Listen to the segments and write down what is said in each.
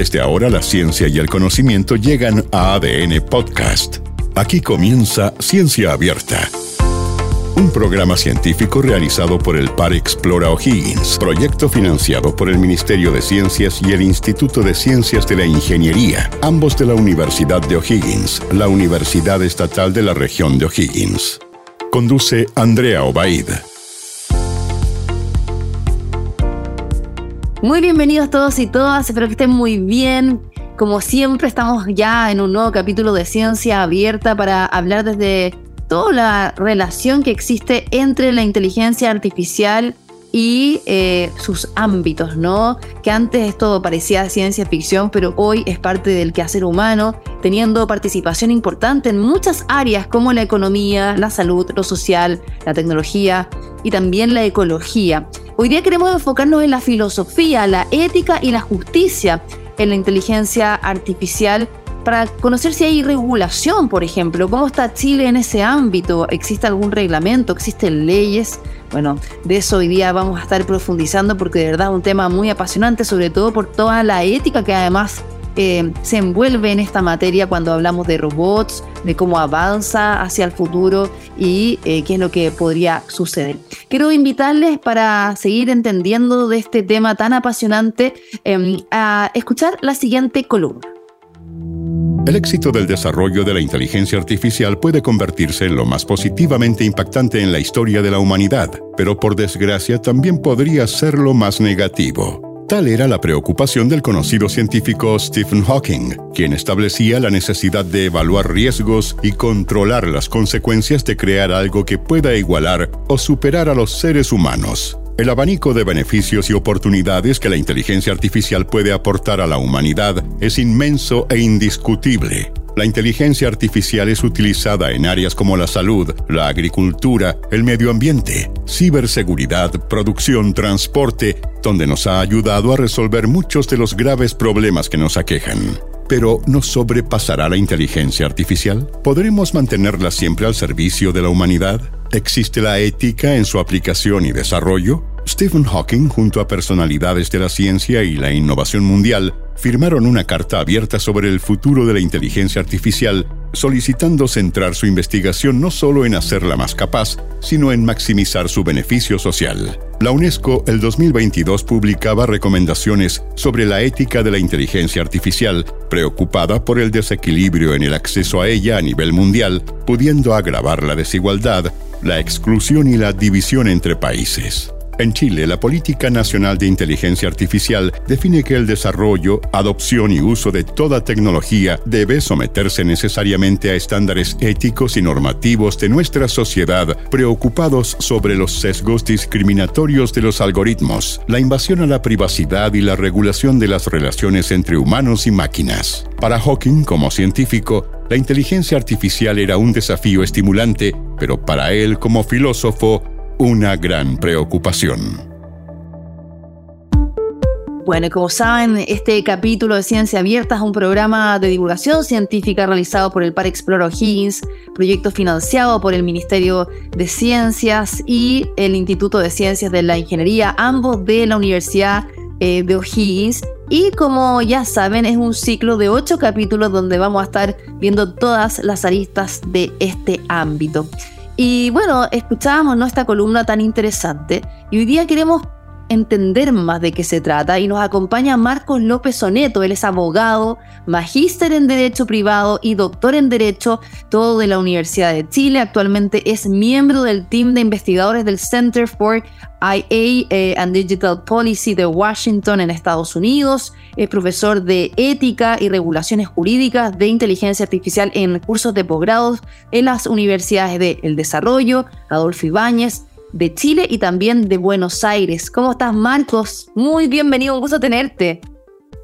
Desde ahora la ciencia y el conocimiento llegan a ADN Podcast. Aquí comienza Ciencia Abierta. Un programa científico realizado por el Par Explora O'Higgins, proyecto financiado por el Ministerio de Ciencias y el Instituto de Ciencias de la Ingeniería, ambos de la Universidad de O'Higgins, la Universidad Estatal de la región de O'Higgins. Conduce Andrea Obaid. Muy bienvenidos todos y todas, espero que estén muy bien. Como siempre estamos ya en un nuevo capítulo de Ciencia Abierta para hablar desde toda la relación que existe entre la inteligencia artificial y eh, sus ámbitos, ¿no? Que antes todo parecía ciencia ficción, pero hoy es parte del quehacer humano, teniendo participación importante en muchas áreas como la economía, la salud, lo social, la tecnología y también la ecología. Hoy día queremos enfocarnos en la filosofía, la ética y la justicia en la inteligencia artificial para conocer si hay regulación, por ejemplo, cómo está Chile en ese ámbito, existe algún reglamento, existen leyes. Bueno, de eso hoy día vamos a estar profundizando porque de verdad es un tema muy apasionante, sobre todo por toda la ética que además eh, se envuelve en esta materia cuando hablamos de robots, de cómo avanza hacia el futuro y eh, qué es lo que podría suceder. Quiero invitarles para seguir entendiendo de este tema tan apasionante em, a escuchar la siguiente columna. El éxito del desarrollo de la inteligencia artificial puede convertirse en lo más positivamente impactante en la historia de la humanidad, pero por desgracia también podría ser lo más negativo. Tal era la preocupación del conocido científico Stephen Hawking, quien establecía la necesidad de evaluar riesgos y controlar las consecuencias de crear algo que pueda igualar o superar a los seres humanos. El abanico de beneficios y oportunidades que la inteligencia artificial puede aportar a la humanidad es inmenso e indiscutible. La inteligencia artificial es utilizada en áreas como la salud, la agricultura, el medio ambiente, ciberseguridad, producción, transporte, donde nos ha ayudado a resolver muchos de los graves problemas que nos aquejan. Pero ¿nos sobrepasará la inteligencia artificial? ¿Podremos mantenerla siempre al servicio de la humanidad? ¿Existe la ética en su aplicación y desarrollo? Stephen Hawking, junto a personalidades de la ciencia y la innovación mundial, firmaron una carta abierta sobre el futuro de la inteligencia artificial, solicitando centrar su investigación no solo en hacerla más capaz, sino en maximizar su beneficio social. La UNESCO el 2022 publicaba recomendaciones sobre la ética de la inteligencia artificial, preocupada por el desequilibrio en el acceso a ella a nivel mundial, pudiendo agravar la desigualdad, la exclusión y la división entre países. En Chile, la Política Nacional de Inteligencia Artificial define que el desarrollo, adopción y uso de toda tecnología debe someterse necesariamente a estándares éticos y normativos de nuestra sociedad, preocupados sobre los sesgos discriminatorios de los algoritmos, la invasión a la privacidad y la regulación de las relaciones entre humanos y máquinas. Para Hawking, como científico, la inteligencia artificial era un desafío estimulante, pero para él, como filósofo, una gran preocupación. Bueno, como saben, este capítulo de Ciencia Abierta es un programa de divulgación científica realizado por el Par Explore O'Higgins, proyecto financiado por el Ministerio de Ciencias y el Instituto de Ciencias de la Ingeniería, ambos de la Universidad eh, de O'Higgins. Y como ya saben, es un ciclo de ocho capítulos donde vamos a estar viendo todas las aristas de este ámbito. Y bueno, escuchábamos ¿no? esta columna tan interesante y hoy día queremos entender más de qué se trata y nos acompaña Marcos López Soneto. Él es abogado, magíster en Derecho Privado y doctor en Derecho, todo de la Universidad de Chile. Actualmente es miembro del team de investigadores del Center for IA eh, and Digital Policy de Washington en Estados Unidos. Es profesor de Ética y Regulaciones Jurídicas de Inteligencia Artificial en cursos de posgrado en las universidades de El Desarrollo, Adolfo Ibáñez, de Chile y también de Buenos Aires. ¿Cómo estás, Marcos? Muy bienvenido, un gusto tenerte.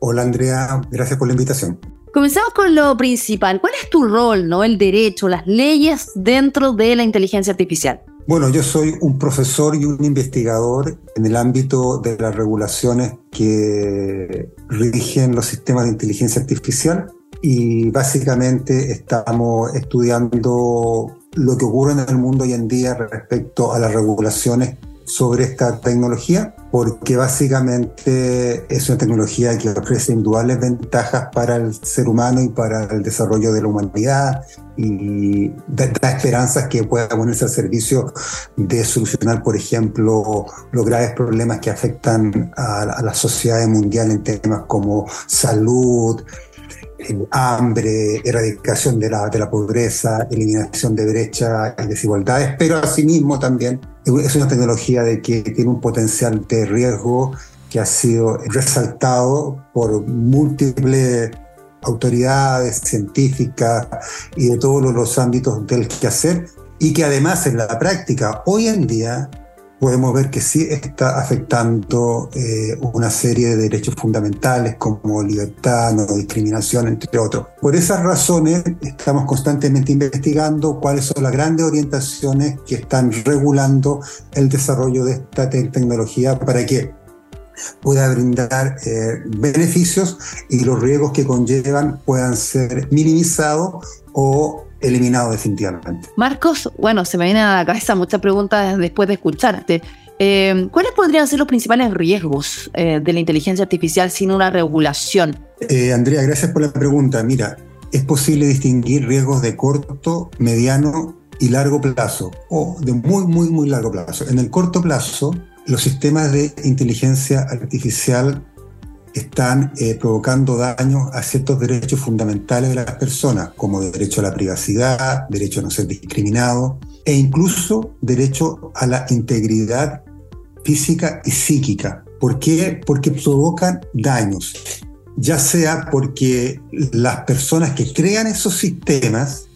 Hola, Andrea, gracias por la invitación. Comencemos con lo principal. ¿Cuál es tu rol, no? El derecho, las leyes dentro de la inteligencia artificial. Bueno, yo soy un profesor y un investigador en el ámbito de las regulaciones que rigen los sistemas de inteligencia artificial y básicamente estamos estudiando lo que ocurre en el mundo hoy en día respecto a las regulaciones sobre esta tecnología porque básicamente es una tecnología que ofrece indudable ventajas para el ser humano y para el desarrollo de la humanidad y da, esperanzas que pueda ponerse al servicio de solucionar, por ejemplo, los graves problemas que afectan a, a la sociedad mundial en temas como salud, hambre, erradicación de la, de la pobreza, eliminación de brechas y desigualdades, pero asimismo también es una tecnología de que tiene un potencial de riesgo que ha sido resaltado por múltiples autoridades científicas y de todos los ámbitos del quehacer y que además en la práctica hoy en día podemos ver que sí está afectando eh, una serie de derechos fundamentales como libertad, no discriminación, entre otros. Por esas razones estamos constantemente investigando cuáles son las grandes orientaciones que están regulando el desarrollo de esta tecnología para que pueda brindar eh, beneficios y los riesgos que conllevan puedan ser minimizados o eliminado definitivamente. Marcos, bueno, se me vienen a la cabeza muchas preguntas después de escucharte. Eh, ¿Cuáles podrían ser los principales riesgos eh, de la inteligencia artificial sin una regulación? Eh, Andrea, gracias por la pregunta. Mira, es posible distinguir riesgos de corto, mediano y largo plazo, o de muy, muy, muy largo plazo. En el corto plazo, los sistemas de inteligencia artificial están eh, provocando daños a ciertos derechos fundamentales de las personas, como derecho a la privacidad, derecho a no ser discriminado e incluso derecho a la integridad física y psíquica. ¿Por qué? Porque provocan daños, ya sea porque las personas que crean esos sistemas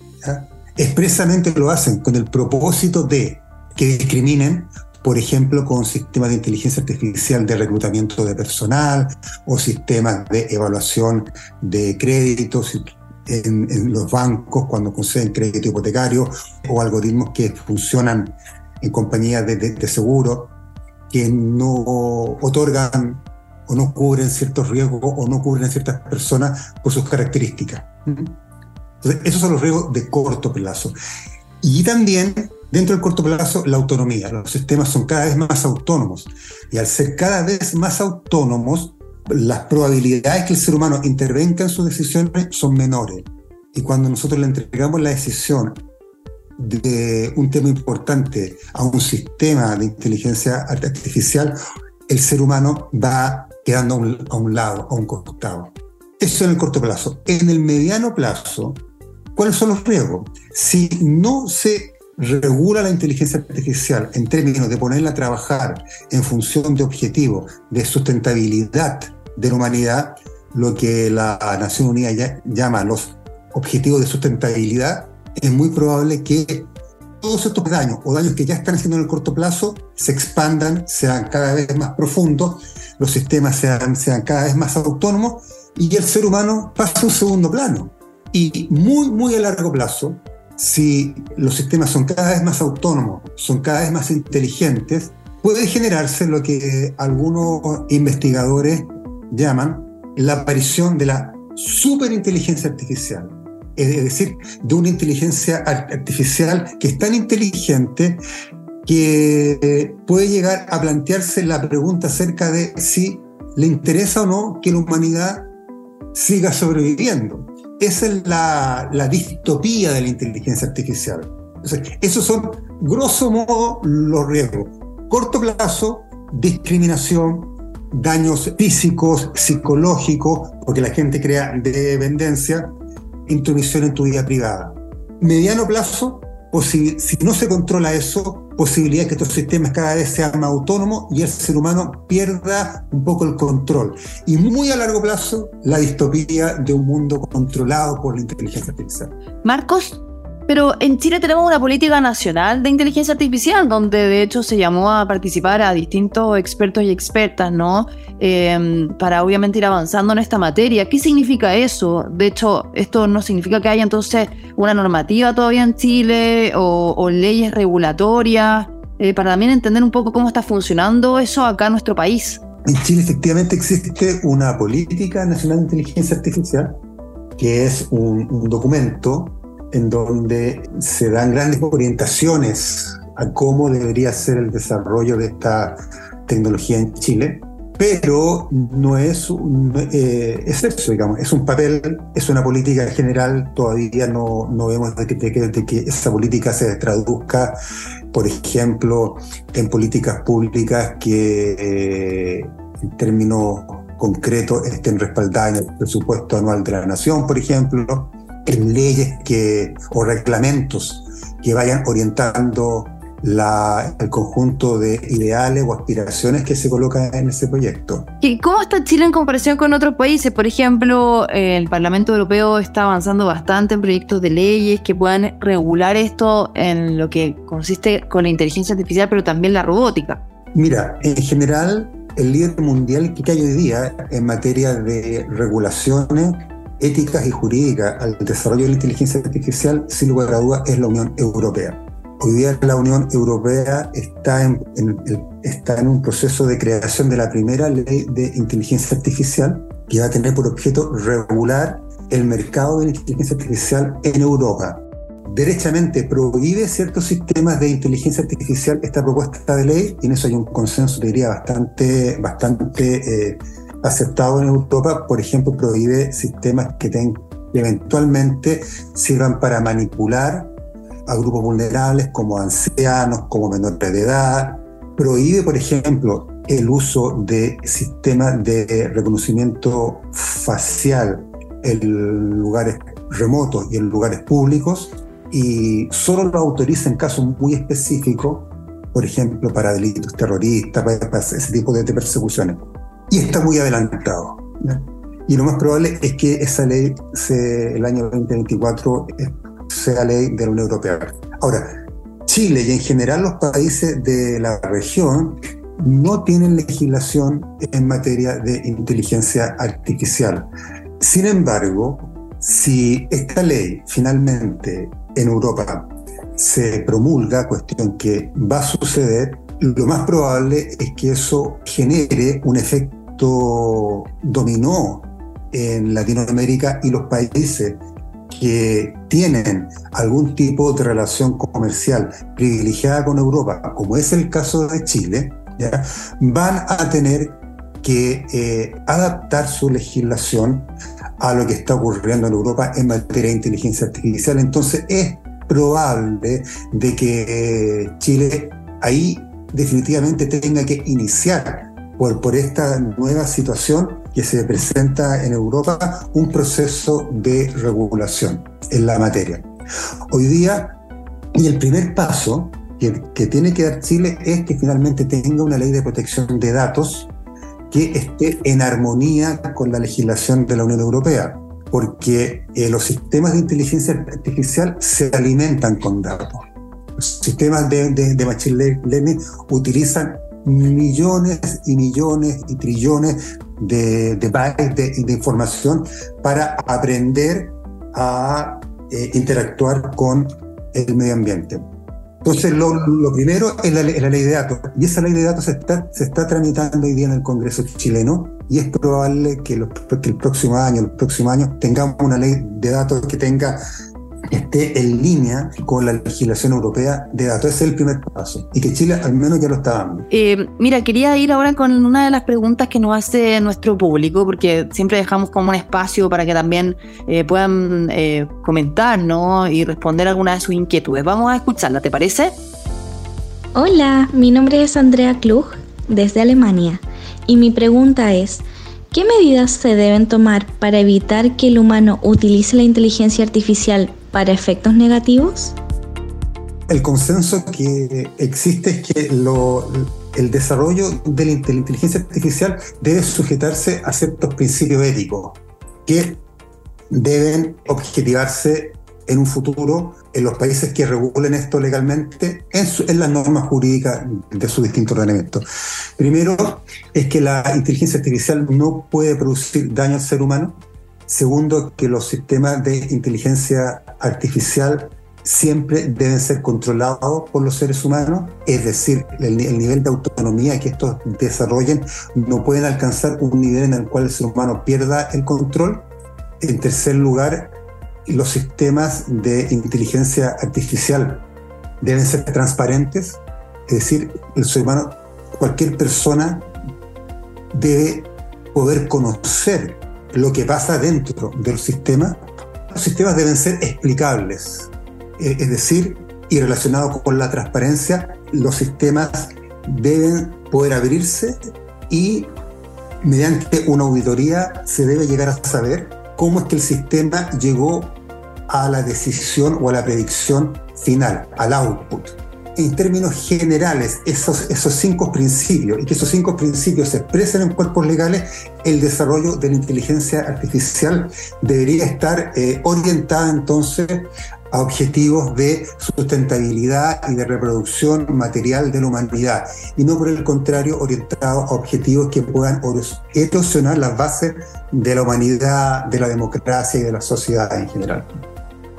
expresamente lo hacen con el propósito de que discriminen por ejemplo, con sistemas de inteligencia artificial de reclutamiento de personal o sistemas de evaluación de créditos en, los bancos cuando conceden crédito hipotecario o algoritmos que funcionan en compañías de, seguro que no otorgan o no cubren ciertos riesgos o no cubren a ciertas personas por sus características. Entonces, esos son los riesgos de corto plazo. Y también Dentro del corto plazo, la autonomía. Los sistemas son cada vez más autónomos y al ser cada vez más autónomos, las probabilidades que el ser humano intervenga en sus decisiones son menores. Y cuando nosotros le entregamos la decisión de un tema importante a un sistema de inteligencia artificial, el ser humano va quedando a un, a un lado, a un costado. Eso en el corto plazo. En el mediano plazo, ¿cuáles son los riesgos? Si no se regula la inteligencia artificial en términos de ponerla a trabajar en función de objetivos de sustentabilidad de la humanidad, lo que la Nación Unida llama los objetivos de sustentabilidad, es muy probable que todos estos daños o daños que ya están haciendo en el corto plazo se expandan, sean cada vez más profundos, los sistemas sean, sean cada vez más autónomos y el ser humano pasa a un segundo plano. Y muy, muy a largo plazo, si los sistemas son cada vez más autónomos, son cada vez más inteligentes, puede generarse lo que algunos investigadores llaman la aparición de la superinteligencia artificial. Es decir, de una inteligencia artificial que es tan inteligente que puede llegar a plantearse la pregunta acerca de si le interesa o no que la humanidad siga sobreviviendo. Esa es la, distopía de la inteligencia artificial. esos son, grosso modo, los riesgos. Corto plazo, discriminación, daños físicos, psicológicos, porque la gente crea dependencia, intromisión en tu vida privada. Mediano plazo, si no se controla eso, posibilidad de que estos sistemas cada vez sean más autónomos y el ser humano pierda un poco el control. Y muy a largo plazo, la distopía de un mundo controlado por la inteligencia artificial. Marcos, pero en Chile tenemos una política nacional de inteligencia artificial, donde de hecho se llamó a participar a distintos expertos y expertas, ¿no? Em, para obviamente ir avanzando en esta materia. ¿Qué significa eso? De hecho, esto no significa que haya entonces una normativa todavía en Chile o, leyes regulatorias, eh, para también entender un poco cómo está funcionando eso acá en nuestro país. En Chile efectivamente existe una política nacional de inteligencia artificial, que es un documento en donde se dan grandes orientaciones a cómo debería ser el desarrollo de esta tecnología en Chile, pero no es, eh, es eso, digamos, es un papel, es una política general, todavía no, no vemos de que, de que, esa política se traduzca, por ejemplo, en políticas públicas que eh, en términos concretos estén respaldadas en el presupuesto anual de la nación, por ejemplo, en leyes que, o reglamentos que vayan orientando la, el conjunto de ideales o aspiraciones que se colocan en ese proyecto. ¿Y cómo está Chile en comparación con otros países? Por ejemplo, el Parlamento Europeo está avanzando bastante en proyectos de leyes que puedan regular esto en lo que consiste con la inteligencia artificial, pero también la robótica. Mira, en general, el líder mundial que hay hoy día en materia de regulaciones éticas y jurídicas al desarrollo de la inteligencia artificial, sin lugar a dudas, es la Unión Europea. Hoy día la Unión Europea está en, está en un proceso de creación de la primera ley de inteligencia artificial que va a tener por objeto regular el mercado de la inteligencia artificial en Europa. Derechamente prohíbe ciertos sistemas de inteligencia artificial esta propuesta de ley y en eso hay un consenso, diría, bastante, bastante eh, aceptado en Europa. Por ejemplo, prohíbe sistemas que, eventualmente sirvan para manipular a grupos vulnerables como ancianos, como menores de edad. Prohíbe, por ejemplo, el uso de sistemas de reconocimiento facial en lugares remotos y en lugares públicos y solo lo autoriza en casos muy específicos, por ejemplo, para delitos terroristas, para, ese tipo de, persecuciones. Y está muy adelantado. Y lo más probable es que esa ley el año 2024 sea ley de la Unión Europea. Ahora, Chile y en general los países de la región no tienen legislación en materia de inteligencia artificial. Sin embargo, si esta ley finalmente en Europa se promulga, cuestión que va a suceder, lo más probable es que eso genere un efecto dominó en Latinoamérica y los países que tienen algún tipo de relación comercial privilegiada con Europa, como es el caso de Chile, van a tener que eh, adaptar su legislación a lo que está ocurriendo en Europa en materia de inteligencia artificial. Entonces es probable de que eh, Chile ahí definitivamente tenga que iniciar por, esta nueva situación que se presenta en Europa un proceso de regulación en la materia. Hoy día, y el primer paso que, tiene que dar Chile es que finalmente tenga una ley de protección de datos que esté en armonía con la legislación de la Unión Europea, porque eh, los sistemas de inteligencia artificial se alimentan con datos. Los sistemas de Machine Learning utilizan millones y millones y trillones de, de bytes de, información para aprender a eh, interactuar con el medio ambiente. Entonces, lo, primero es la, ley de datos. Y esa ley de datos se está, se está tramitando hoy día en el Congreso chileno y es probable que, que el próximo año, el próximo año, tengamos una ley de datos que tenga esté en línea con la legislación europea de datos. Ese es el primer paso. Y que Chile al menos ya lo está dando. Eh, mira, quería ir ahora con una de las preguntas que nos hace nuestro público, porque siempre dejamos como un espacio para que también eh, puedan eh, comentar ¿no? y responder alguna de sus inquietudes. Vamos a escucharla, ¿te parece? Hola, mi nombre es Andrea Klug, desde Alemania, y mi pregunta es, ¿qué medidas se deben tomar para evitar que el humano utilice la inteligencia artificial para efectos negativos? El consenso que existe es que el desarrollo de la inteligencia artificial debe sujetarse a ciertos principios éticos que deben objetivarse en un futuro en los países que regulen esto legalmente en, en, las normas jurídicas de sus distintos ordenamientos. Primero es que la inteligencia artificial no puede producir daño al ser humano. Segundo, que los sistemas de inteligencia artificial siempre deben ser controlados por los seres humanos, es decir, el, nivel de autonomía que estos desarrollen no pueden alcanzar un nivel en el cual el ser humano pierda el control. En tercer lugar, los sistemas de inteligencia artificial deben ser transparentes, es decir, el ser humano, cualquier persona debe poder conocer lo que pasa dentro del sistema. Los sistemas deben ser explicables, eh, es decir, y relacionados con la transparencia, los sistemas deben poder abrirse y mediante una auditoría se debe llegar a saber cómo es que el sistema llegó a la decisión o a la predicción final, al output. En términos generales, esos, esos cinco principios, y que esos cinco principios se expresen en cuerpos legales, el desarrollo de la inteligencia artificial debería estar eh, orientado entonces a objetivos de sustentabilidad y de reproducción material de la humanidad, y no por el contrario orientado a objetivos que puedan erosionar las bases de la humanidad, de la democracia y de la sociedad en general.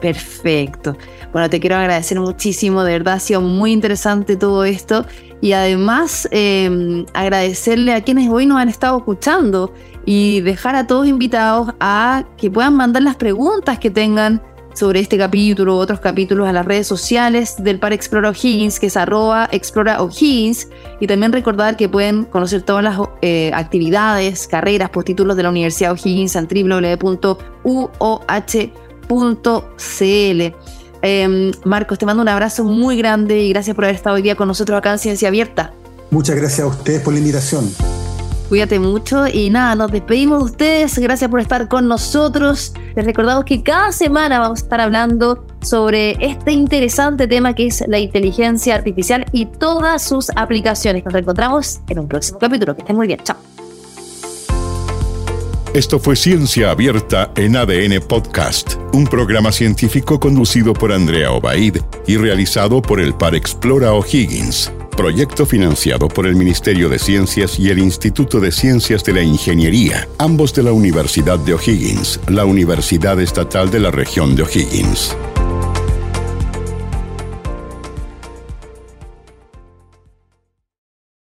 Perfecto. Bueno, te quiero agradecer muchísimo, de verdad ha sido muy interesante todo esto y además em, agradecerle a quienes hoy nos han estado escuchando y dejar a todos invitados a que puedan mandar las preguntas que tengan sobre este capítulo u otros capítulos a las redes sociales del Par Explora O'Higgins, que es arroba Explora O'Higgins, y también recordar que pueden conocer todas las eh, actividades, carreras, postítulos de la Universidad O'Higgins en www.uoh.cl. Em, Marcos, te mando un abrazo muy grande y gracias por haber estado hoy día con nosotros acá en Ciencia Abierta. Muchas gracias a ustedes por la invitación. Cuídate mucho y nada, nos despedimos de ustedes. Gracias por estar con nosotros. Les recordamos que cada semana vamos a estar hablando sobre este interesante tema que es la inteligencia artificial y todas sus aplicaciones. Nos reencontramos en un próximo capítulo. Que estén muy bien. Chao. Esto fue Ciencia Abierta en ADN Podcast, un programa científico conducido por Andrea Obaid y realizado por el Par Explora O'Higgins. Proyecto financiado por el Ministerio de Ciencias y el Instituto de Ciencias de la Ingeniería, ambos de la Universidad de O'Higgins, la Universidad Estatal de la región de O'Higgins.